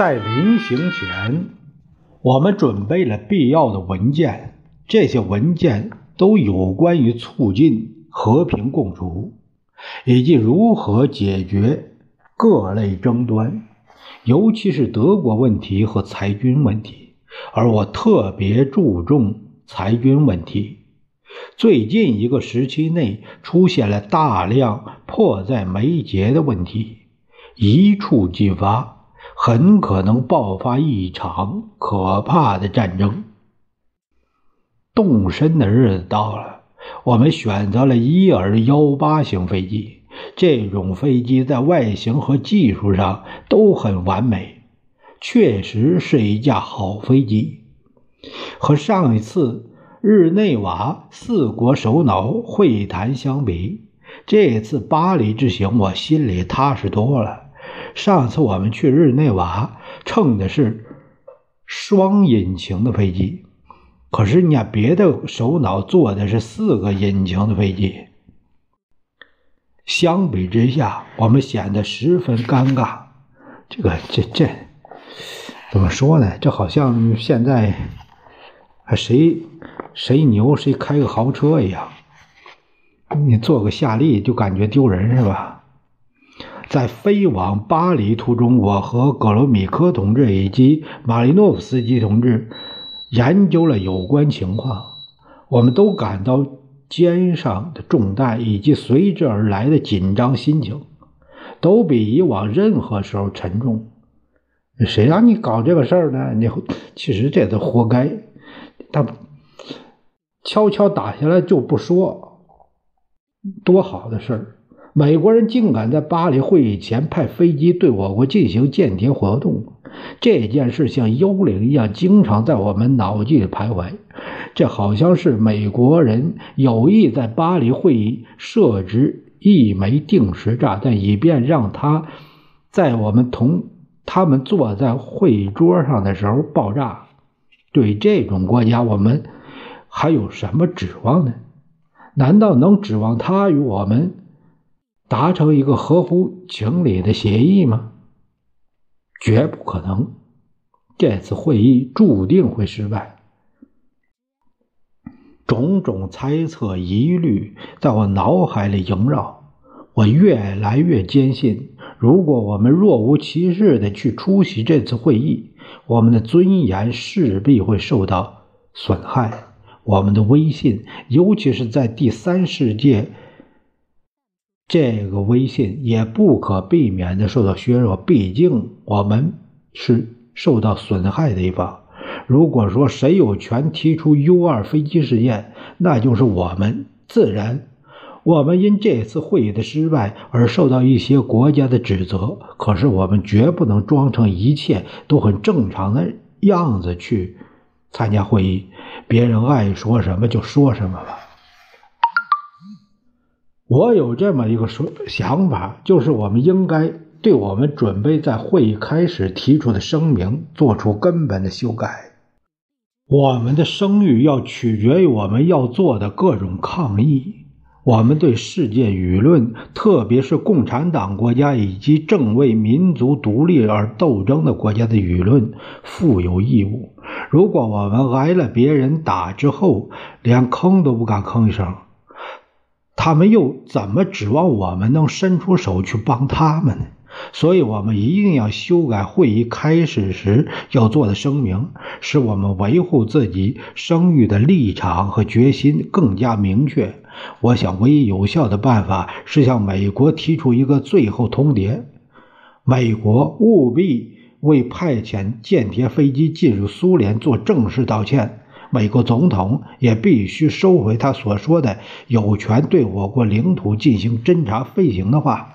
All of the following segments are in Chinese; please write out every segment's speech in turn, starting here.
在临行前，我们准备了必要的文件。这些文件都有关于促进和平共处，以及如何解决各类争端，尤其是德国问题和裁军问题。而我特别注重裁军问题。最近一个时期内出现了大量迫在眉睫的问题，一触即发。很可能爆发一场可怕的战争。动身的日子到了，我们选择了伊尔幺八型飞机。这种飞机在外形和技术上都很完美，确实是一架好飞机。和上一次日内瓦四国首脑会谈相比，这次巴黎之行我心里踏实多了。上次我们去日内瓦乘的是双引擎的飞机，可是人家别的首脑坐的是四个引擎的飞机。相比之下，我们显得十分尴尬。这个这这怎么说呢？这好像现在谁谁牛谁开个豪车一样，你坐个夏利就感觉丢人是吧？在飞往巴黎途中，我和格罗米科同志以及马利诺夫斯基同志研究了有关情况。我们都感到肩上的重担以及随之而来的紧张心情，都比以往任何时候沉重。谁让你搞这个事儿呢？你其实这都活该。他悄悄打下来就不说，多好的事儿。美国人竟敢在巴黎会议前派飞机对我国进行间谍活动，这件事像幽灵一样，经常在我们脑际徘徊。这好像是美国人有意在巴黎会议设置一枚定时炸弹，以便让它在我们同他们坐在会议桌上的时候爆炸。对这种国家，我们还有什么指望呢？难道能指望他与我们？达成一个合乎情理的协议吗？绝不可能！这次会议注定会失败。种种猜测、疑虑在我脑海里萦绕，我越来越坚信：如果我们若无其事的去出席这次会议，我们的尊严势必会受到损害，我们的威信，尤其是在第三世界。这个威信也不可避免的受到削弱，毕竟我们是受到损害的一方。如果说谁有权提出 U 二飞机事件，那就是我们。自然，我们因这次会议的失败而受到一些国家的指责。可是我们绝不能装成一切都很正常的样子去参加会议，别人爱说什么就说什么吧。我有这么一个说想法，就是我们应该对我们准备在会议开始提出的声明做出根本的修改。我们的声誉要取决于我们要做的各种抗议。我们对世界舆论，特别是共产党国家以及正为民族独立而斗争的国家的舆论，负有义务。如果我们挨了别人打之后，连吭都不敢吭一声。他们又怎么指望我们能伸出手去帮他们呢？所以，我们一定要修改会议开始时要做的声明，使我们维护自己声誉的立场和决心更加明确。我想，唯一有效的办法是向美国提出一个最后通牒：美国务必为派遣间谍飞机进入苏联做正式道歉。美国总统也必须收回他所说的有权对我国领土进行侦察飞行的话。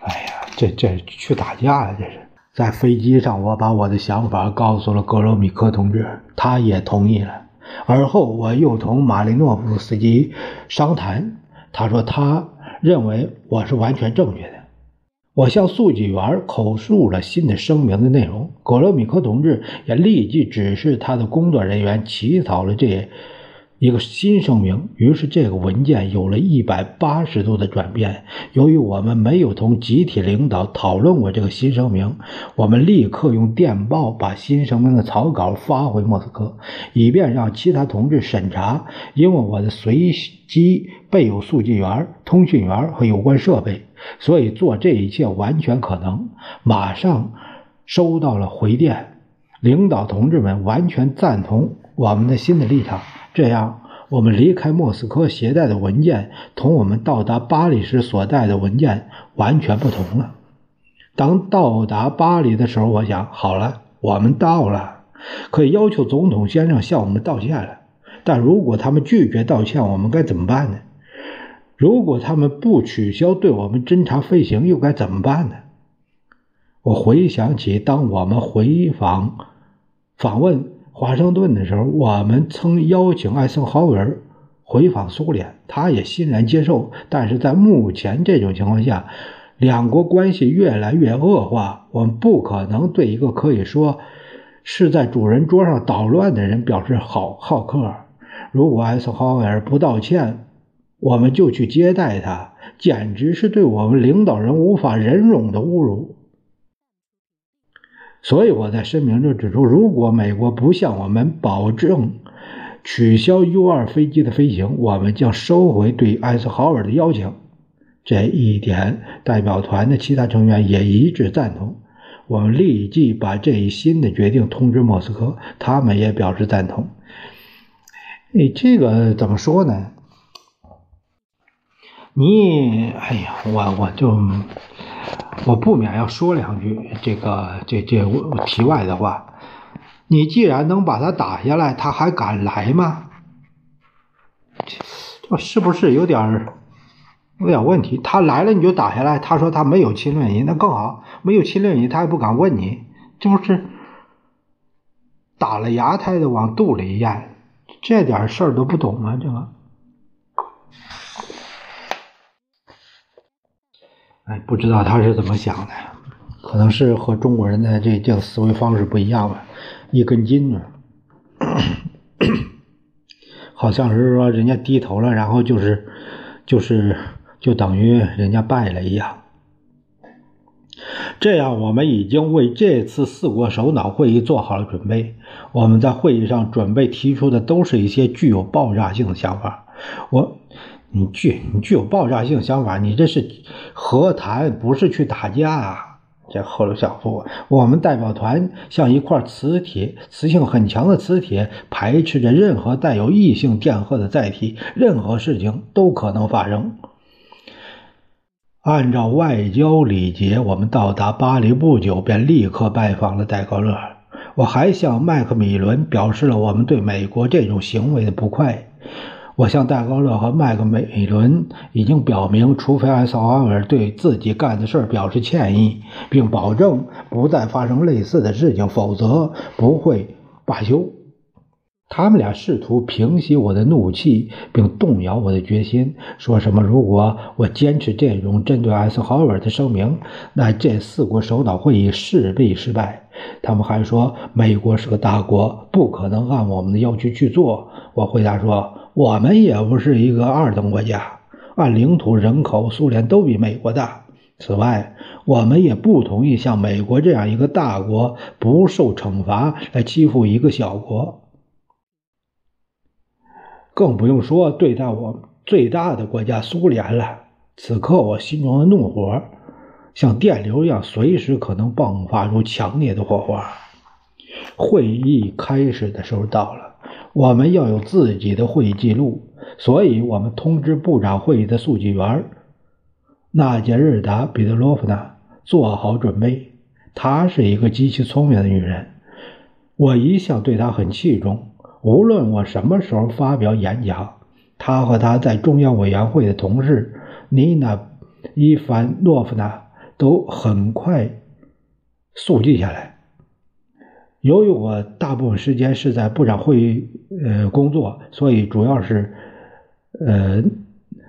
哎呀这这去打架呀！这是在飞机上，我把我的想法告诉了格罗米科同志，他也同意了。而后我又同马林诺夫斯基商谈，他说他认为我是完全正确的。我向速记员口述了新的声明的内容，格罗米克同志也立即指示他的工作人员起草了这。一个新声明，于是这个文件有了一百八十度的转变。由于我们没有同集体领导讨论过这个新声明，我们立刻用电报把新声明的草稿发回莫斯科，以便让其他同志审查。因为我的随机备有速记员、通讯员和有关设备，所以做这一切完全可能。马上收到了回电，领导同志们完全赞同我们的新的立场。这样，我们离开莫斯科携带的文件同我们到达巴黎时所带的文件完全不同了。当到达巴黎的时候，我想，好了，我们到了，可以要求总统先生向我们道歉了。但如果他们拒绝道歉，我们该怎么办呢？如果他们不取消对我们侦察飞行，又该怎么办呢？我回想起，当我们回访访问。华盛顿的时候，我们曾邀请艾森豪威尔回访苏联，他也欣然接受。但是在目前这种情况下，两国关系越来越恶化，我们不可能对一个可以说是在主人桌上捣乱的人表示好好客。如果艾森豪威尔不道歉，我们就去接待他，简直是对我们领导人无法忍容的侮辱。所以我在声明中指出，如果美国不向我们保证取消 U-2 飞机的飞行，我们将收回对艾森豪尔的邀请。这一点，代表团的其他成员也一致赞同。我们立即把这一新的决定通知莫斯科，他们也表示赞同。你这个怎么说呢？你，哎呀，我我就。我不免要说两句这个这这题外的话。你既然能把他打下来，他还敢来吗？这是不是有点有点问题？他来了你就打下来？他说他没有侵略你，那更好。没有侵略你，他也不敢问你，这不是打了牙胎的往肚里咽？这点事儿都不懂吗？这个。哎，不知道他是怎么想的，可能是和中国人的这这个思维方式不一样吧。一根筋呢，好像是说人家低头了，然后就是就是就等于人家败了一样。这样，我们已经为这次四国首脑会议做好了准备。我们在会议上准备提出的都是一些具有爆炸性的想法。我。你具你具有爆炸性想法，你这是和谈，不是去打架！这赫鲁晓夫，我们代表团像一块磁铁，磁性很强的磁铁，排斥着任何带有异性电荷的载体，任何事情都可能发生。按照外交礼节，我们到达巴黎不久，便立刻拜访了戴高乐。我还向麦克米伦表示了我们对美国这种行为的不快。我向戴高乐和麦克美伦已经表明，除非艾萨瓦尔对自己干的事表示歉意，并保证不再发生类似的事情，否则不会罢休。他们俩试图平息我的怒气，并动摇我的决心，说什么如果我坚持这种针对艾森豪尔的声明，那这四国首脑会议势必失败。他们还说，美国是个大国，不可能按我们的要求去做。我回答说。我们也不是一个二等国家，按领土、人口，苏联都比美国大。此外，我们也不同意像美国这样一个大国不受惩罚来欺负一个小国，更不用说对待我最大的国家苏联了。此刻，我心中的怒火像电流一样，随时可能迸发出强烈的火花。会议开始的时候到了。我们要有自己的会议记录，所以我们通知部长会议的速记员纳杰日达·彼得罗夫娜做好准备。她是一个极其聪明的女人，我一向对她很器重。无论我什么时候发表演讲，她和她在中央委员会的同事妮娜·伊凡诺夫娜。都很快速记下来。由于我大部分时间是在部长会议呃工作，所以主要是呃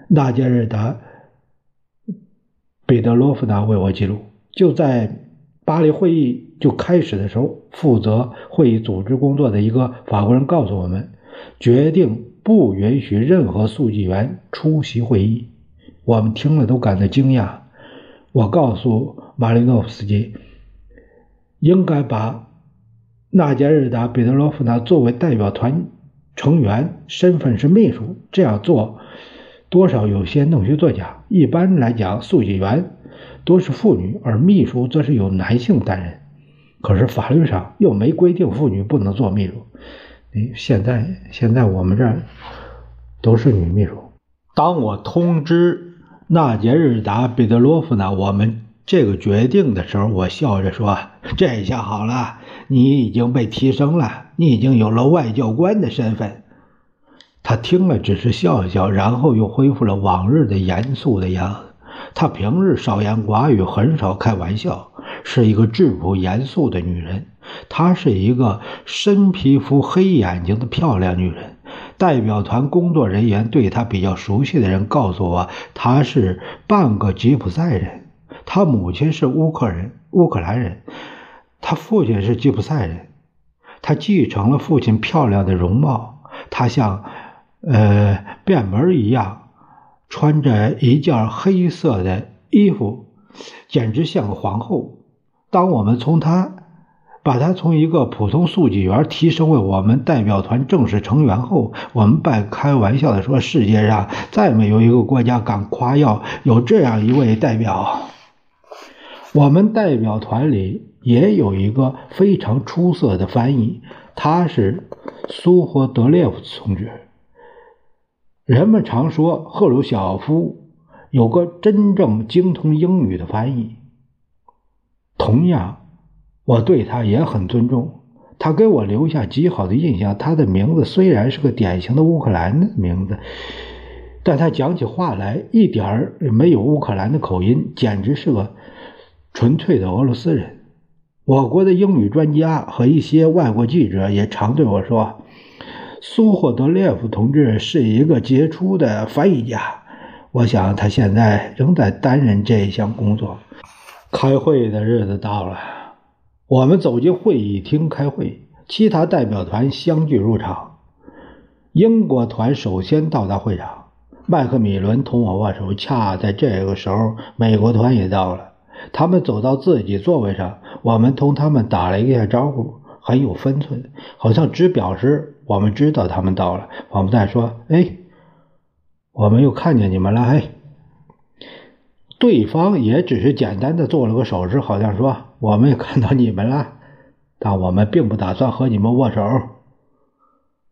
纳杰日达彼得罗夫娜为我记录。就在巴黎会议就开始的时候，负责会议组织工作的一个法国人告诉我们，决定不允许任何速记员出席会议。我们听了都感到惊讶。我告诉马林诺夫斯基，应该把。纳杰日达·彼得罗夫娜作为代表团成员，身份是秘书。这样做多少有些弄虚作假。一般来讲，速记员多是妇女，而秘书则是由男性担任。可是法律上又没规定妇女不能做秘书。你现在现在我们这儿都是女秘书。当我通知纳杰日达·彼得罗夫娜我们这个决定的时候，我笑着说：“ 这下好了。”你已经被提升了，你已经有了外交官的身份。他听了，只是笑一笑，然后又恢复了往日的严肃的样子。他平日少言寡语，很少开玩笑，是一个质朴严肃的女人。她是一个深皮肤、黑眼睛的漂亮女人。代表团工作人员对她比较熟悉的人告诉我，她是半个吉普赛人，他母亲是乌克人，乌克兰人。他父亲是吉普赛人，他继承了父亲漂亮的容貌。他像，呃，变门一样，穿着一件黑色的衣服，简直像个皇后。当我们从他把他从一个普通速记员提升为我们代表团正式成员后，我们半开玩笑的说：“世界上再没有一个国家敢夸耀有这样一位代表。”我们代表团里。也有一个非常出色的翻译，他是苏霍德列夫同志。人们常说赫鲁晓夫有个真正精通英语的翻译。同样，我对他也很尊重，他给我留下极好的印象。他的名字虽然是个典型的乌克兰的名字，但他讲起话来一点儿没有乌克兰的口音，简直是个纯粹的俄罗斯人。我国的英语专家和一些外国记者也常对我说：“苏霍德列夫同志是一个杰出的翻译家。”我想他现在仍在担任这一项工作。开会的日子到了，我们走进会议厅开会，其他代表团相继入场。英国团首先到达会场，麦克米伦同我握手。恰在这个时候，美国团也到了。他们走到自己座位上，我们同他们打了一下招呼，很有分寸，好像只表示我们知道他们到了。我们再说：“哎，我们又看见你们了。”哎，对方也只是简单的做了个手势，好像说：“我们也看到你们了，但我们并不打算和你们握手。”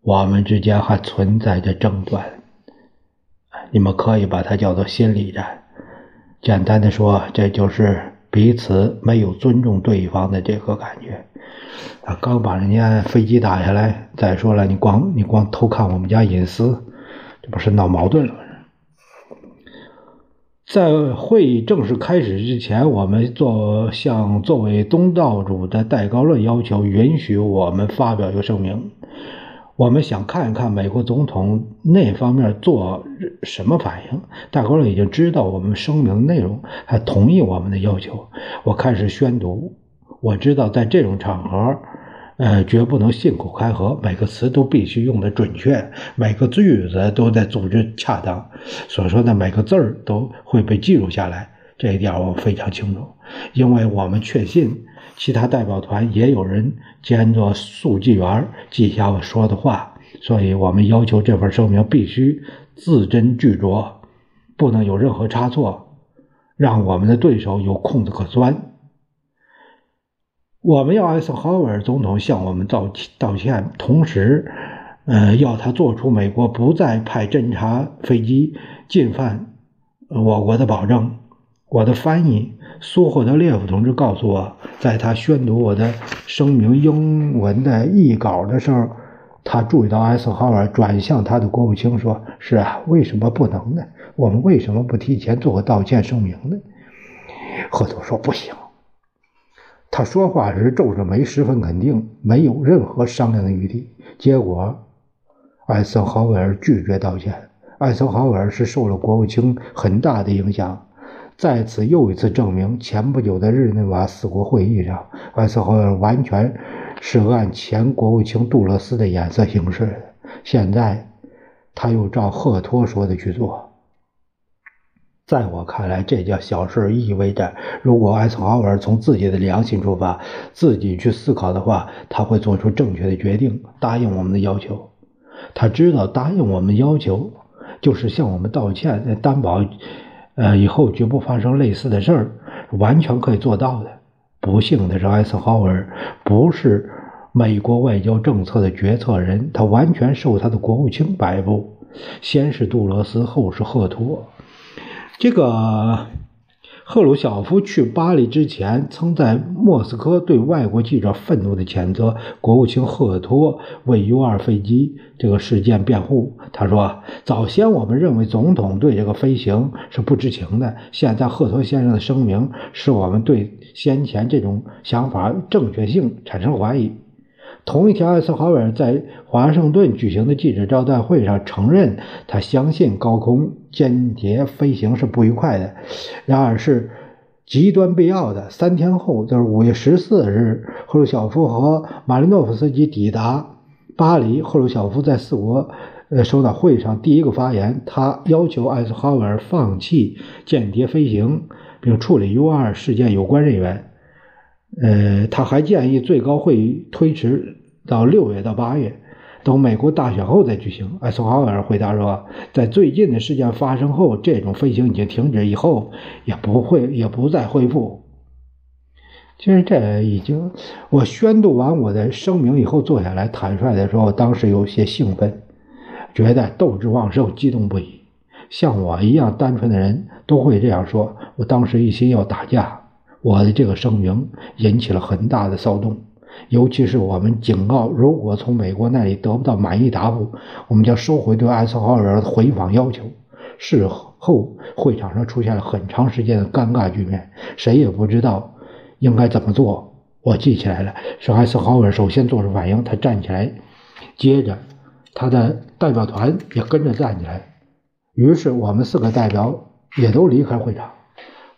我们之间还存在着争端，你们可以把它叫做心理战。简单的说，这就是彼此没有尊重对方的这个感觉。啊，刚把人家飞机打下来，再说了，你光你光偷看我们家隐私，这不是闹矛盾了吗？在会议正式开始之前，我们作向作为东道主的戴高乐要求，允许我们发表一个声明。我们想看一看美国总统那方面做什么反应。大高乐已经知道我们声明的内容，还同意我们的要求。我开始宣读。我知道在这种场合，呃，绝不能信口开河，每个词都必须用的准确，每个句子都在组织恰当，所说的每个字儿都会被记录下来。这一点我非常清楚，因为我们确信。其他代表团也有人兼做速记员，记下我说的话，所以我们要求这份声明必须字斟句酌，不能有任何差错，让我们的对手有空子可钻。我们要艾森豪威尔总统向我们道道歉，同时，呃，要他做出美国不再派侦察飞机进犯我国的保证。我的翻译。苏霍德列夫同志告诉我，在他宣读我的声明英文的译稿的时候，他注意到艾森豪威尔转向他的国务卿说：“是啊，为什么不能呢？我们为什么不提前做个道歉声明呢？”赫图说：“不行。”他说话时皱着眉，十分肯定，没有任何商量的余地。结果，艾森豪威尔拒绝道歉。艾森豪威尔是受了国务卿很大的影响，在此又一次证明，前不久的日内瓦四国会议上，艾森豪尔完全是按前国务卿杜勒斯的眼色行事。现在，他又照赫托说的去做。在我看来，这件小事意味着，如果艾森豪尔从自己的良心出发，自己去思考的话，他会做出正确的决定，答应我们的要求。他知道答应我们要求就是向我们道歉，担保，呃，以后绝不发生类似的事儿，完全可以做到的。不幸的是，艾森豪尔不是美国外交政策的决策人，他完全受他的国务卿摆布。先是杜罗斯，后是赫托。这个赫鲁晓夫去巴黎之前，曾在莫斯科对外国记者愤怒地谴责国务卿赫托为 U-2 飞机这个事件辩护。他说：“早先我们认为总统对这个飞行是不知情的，现在赫托先生的声明使我们对先前这种想法正确性产生怀疑。”同一天，艾森豪威尔在华盛顿举行的记者招待会上承认，他相信高空间谍飞行是不愉快的，然而是极端必要的。三天后，就是五月十四日，赫鲁晓夫和马林诺夫斯基抵达巴黎。赫鲁晓夫在四国呃首脑会议上第一个发言，他要求艾森豪威尔放弃间谍飞行，并处理 U-2 事件有关人员。呃，他还建议最高会议推迟到六月到八月，等美国大选后再举行。艾森豪尔回答说，在最近的事件发生后，这种飞行已经停止，以后也不会也不再恢复。其实这已经，我宣读完我的声明以后，坐下来坦率的说，我当时有些兴奋，觉得斗志旺盛，激动不已。像我一样单纯的人都会这样说。我当时一心要打架。我的这个声明引起了很大的骚动，尤其是我们警告，如果从美国那里得不到满意答复，我们将收回对艾森豪尔的回访要求。事后，会场上出现了很长时间的尴尬局面，谁也不知道应该怎么做。我记起来了，是艾森豪尔首先做出反应，他站起来，接着他的代表团也跟着站起来，于是我们四个代表也都离开会场。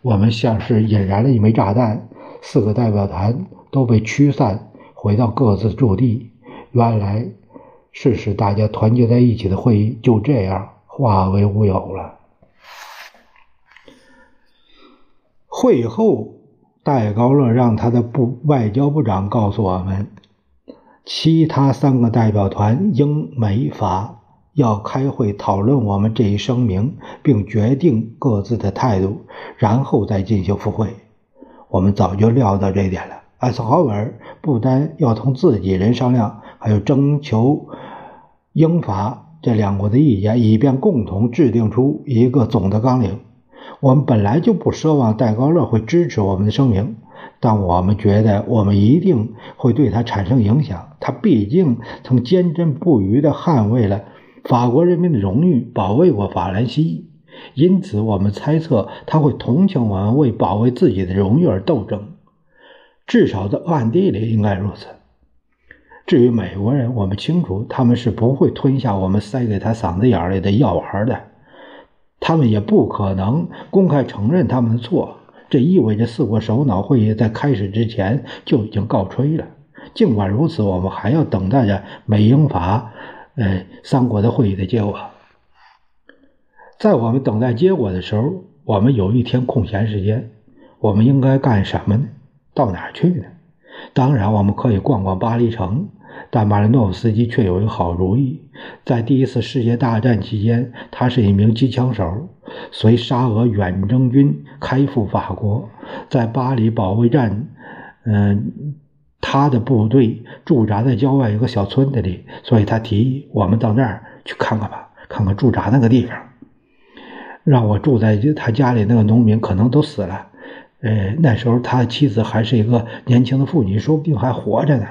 我们像是引燃了一枚炸弹，四个代表团都被驱散，回到各自驻地。原来是使大家团结在一起的会议就这样化为乌有了。会后，戴高乐让他的部外交部长告诉我们，其他三个代表团英美法。要开会讨论我们这一声明，并决定各自的态度，然后再进行复会。我们早就料到这一点了。艾森豪威尔不单要同自己人商量，还要征求英法这两国的意见，以便共同制定出一个总的纲领。我们本来就不奢望戴高乐会支持我们的声明，但我们觉得我们一定会对他产生影响。他毕竟曾坚贞不渝地捍卫了。法国人民的荣誉保卫过法兰西，因此我们猜测他会同情我们为保卫自己的荣誉而斗争，至少在暗地里应该如此。至于美国人，我们清楚他们是不会吞下我们塞给他嗓子眼儿里的药丸的，他们也不可能公开承认他们的错。这意味着四国首脑会议在开始之前就已经告吹了。尽管如此，我们还要等待着美英法。呃，三国的会议的结果，在我们等待结果的时候，我们有一天空闲时间，我们应该干什么呢？到哪儿去呢？当然，我们可以逛逛巴黎城，但马林诺夫斯基却有一个好主意。在第一次世界大战期间，他是一名机枪手，随沙俄远征军开赴法国，在巴黎保卫战，嗯。他的部队驻扎在郊外一个小村子里，所以他提议我们到那儿去看看吧，看看驻扎那个地方。让我住在他家里那个农民可能都死了，呃，那时候他妻子还是一个年轻的妇女，说不定还活着呢。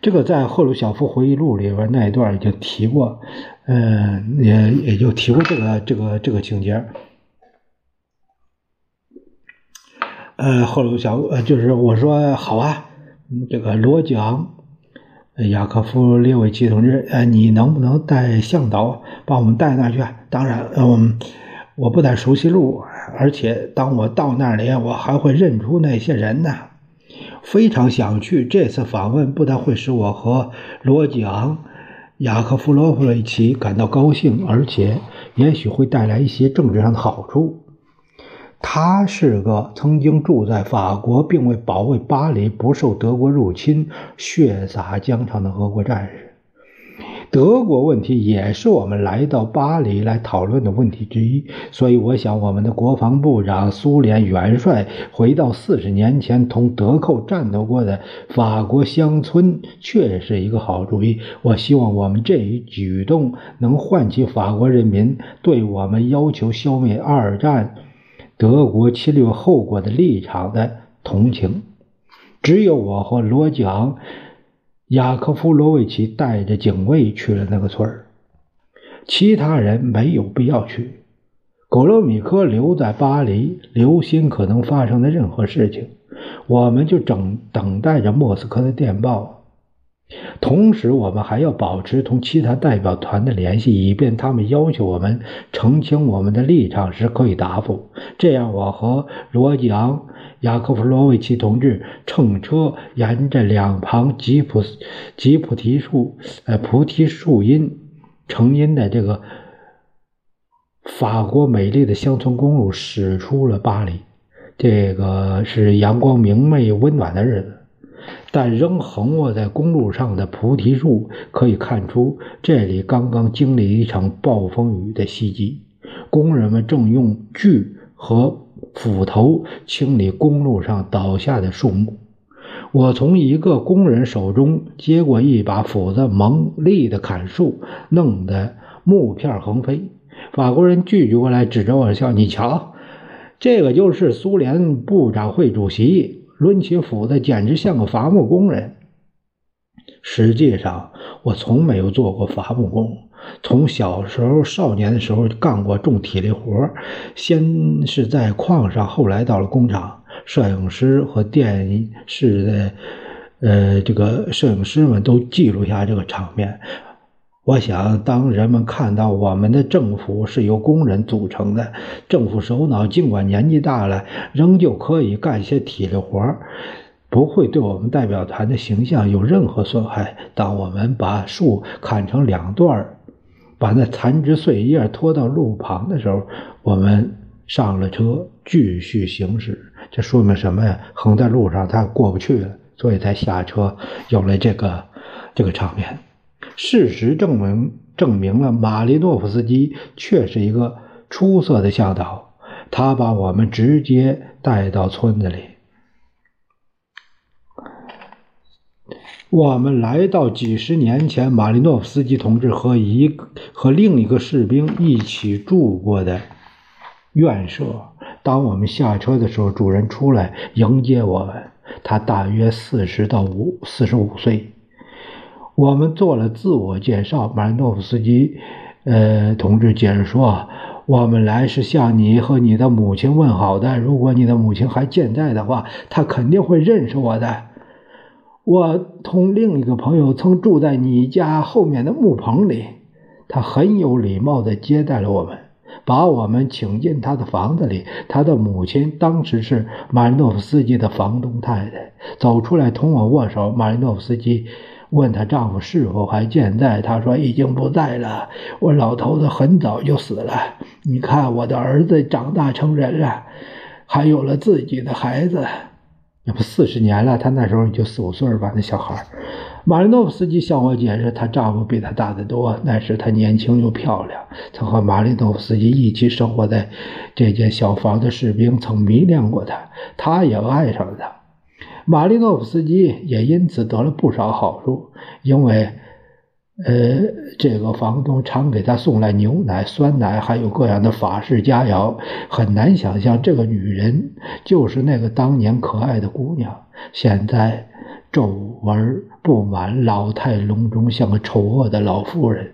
这个在赫鲁晓夫回忆录里边那一段已经提过，嗯，也也就提过这个这个这个情节。呃，赫鲁晓呃，就是我说好啊，这个罗吉昂，雅科夫列维奇同志，呃，你能不能带向导把我们带那去？当然，嗯，我不但熟悉路，而且当我到那里，我还会认出那些人呢。非常想去。这次访问不但会使我和罗吉昂、雅科夫罗夫维奇感到高兴，而且也许会带来一些政治上的好处。他是个曾经住在法国，并为保卫巴黎不受德国入侵血洒疆场的俄国战士。德国问题也是我们来到巴黎来讨论的问题之一，所以我想，我们的国防部长、苏联元帅回到四十年前同德寇战斗过的法国乡村，确实是一个好主意。我希望我们这一举动能唤起法国人民对我们要求消灭二战德国侵略后果的立场的同情。只有我和罗吉昂。雅科夫·罗维奇带着警卫去了那个村儿，其他人没有必要去。狗罗米科留在巴黎，留心可能发生的任何事情。我们就等等待着莫斯科的电报。同时，我们还要保持同其他代表团的联系，以便他们要求我们澄清我们的立场时可以答复。这样，我和罗吉昂。雅科夫·罗维奇同志乘车沿着两旁吉普吉普提树呃菩提树荫成荫的这个法国美丽的乡村公路驶出了巴黎。这个是阳光明媚温暖的日子，但仍横卧在公路上的菩提树可以看出，这里刚刚经历一场暴风雨的袭击。工人们正用锯和。斧头清理公路上倒下的树木。我从一个工人手中接过一把斧子，猛力的砍树，弄得木片横飞。法国人聚聚过来，指着我笑：“你瞧，这个就是苏联部长会主席，抡起斧子简直像个伐木工人。”实际上，我从没有做过伐木工。从小时候、少年的时候干过重体力活，先是在矿上，后来到了工厂。摄影师和电视的，呃，这个摄影师们都记录下这个场面。我想，当人们看到我们的政府是由工人组成的，政府首脑尽管年纪大了，仍旧可以干些体力活，不会对我们代表团的形象有任何损害。当我们把树砍成两段把那残枝碎叶拖到路旁的时候，我们上了车，继续行驶。这说明什么呀？横在路上他过不去了，所以才下车。有了这个这个场面，事实证明证明了马利诺夫斯基确是一个出色的向导，他把我们直接带到村子里。我们来到几十年前，马利诺夫斯基同志和一和另一个士兵一起住过的院舍。当我们下车的时候，主人出来迎接我们。他大约四十到五四十五岁。我们做了自我介绍。马利诺夫斯基，呃，同志接着说：“我们来是向你和你的母亲问好的。如果你的母亲还健在的话，她肯定会认识我的。”我同另一个朋友曾住在你家后面的木棚里，他很有礼貌地接待了我们，把我们请进他的房子里。他的母亲当时是马利诺夫斯基的房东太太，走出来同我握手。马利诺夫斯基问她丈夫是否还健在，她说已经不在了。我老头子很早就死了。你看，我的儿子长大成人了，还有了自己的孩子。那不四十年了，他那时候就四五岁吧，那小孩马林诺夫斯基向我解释，她丈夫比她大得多，那时她年轻又漂亮。曾和马林诺夫斯基一起生活在这间小房的士兵曾迷恋过她，他也爱上了她。马利诺夫斯基也因此得了不少好处，因为。呃，这个房东常给他送来牛奶、酸奶，还有各样的法式佳肴。很难想象，这个女人就是那个当年可爱的姑娘，现在皱纹布满，老态龙钟，像个丑恶的老妇人，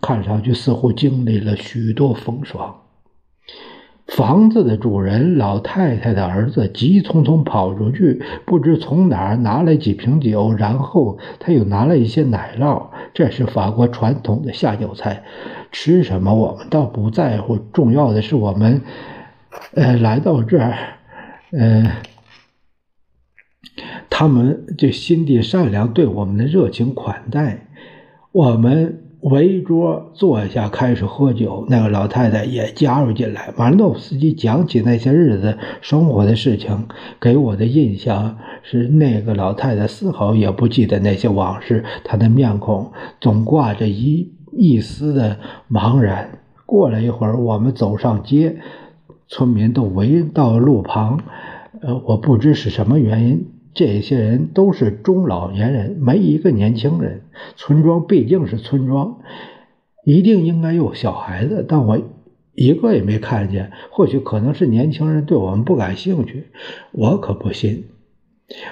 看上去似乎经历了许多风霜。房子的主人老太太的儿子急匆匆跑出去，不知从哪儿拿来几瓶酒，然后他又拿了一些奶酪。这是法国传统的下酒菜。吃什么我们倒不在乎，重要的是我们，呃，来到这儿，呃，他们这心地善良，对我们的热情款待，我们。围桌坐下，开始喝酒。那个老太太也加入进来。马诺夫斯基讲起那些日子生活的事情，给我的印象是，那个老太太丝毫也不记得那些往事。她的面孔总挂着一一丝的茫然。过了一会儿，我们走上街，村民都围到路旁。呃，我不知是什么原因。这些人都是中老年人，没一个年轻人。村庄毕竟是村庄，一定应该有小孩子，但我一个也没看见。或许可能是年轻人对我们不感兴趣，我可不信。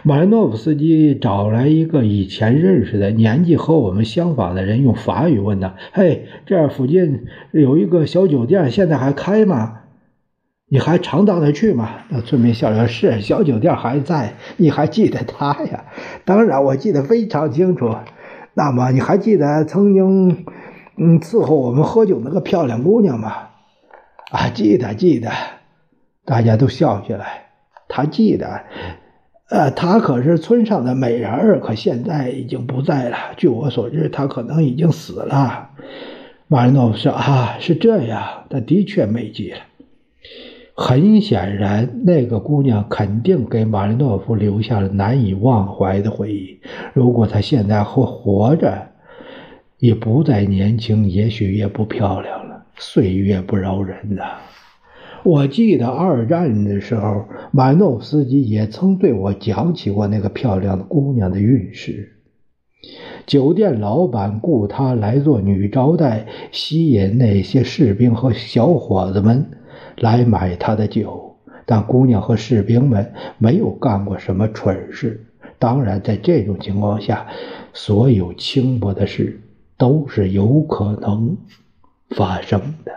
马林诺夫斯基找来一个以前认识的、年纪和我们相仿的人，用法语问他：“嘿，这儿附近有一个小酒店，现在还开吗？”你还常到那去吗？那村民笑笑是小酒店还在，你还记得他呀？当然，我记得非常清楚。那么，你还记得曾经嗯伺候我们喝酒那个漂亮姑娘吗？啊，记得，记得。大家都笑起来。他记得，呃，她可是村上的美人儿，可现在已经不在了。据我所知，她可能已经死了。马里诺夫说：“啊，是这样，她的确没记了。”很显然，那个姑娘肯定给马林诺夫留下了难以忘怀的回忆。如果她现在还活着，也不再年轻，也许也不漂亮了。岁月不饶人呐！我记得二战的时候，马诺夫斯基也曾对我讲起过那个漂亮的姑娘的运势。酒店老板雇她来做女招待，吸引那些士兵和小伙子们。来买他的酒，但姑娘和士兵们没有干过什么蠢事。当然，在这种情况下，所有轻薄的事都是有可能发生的。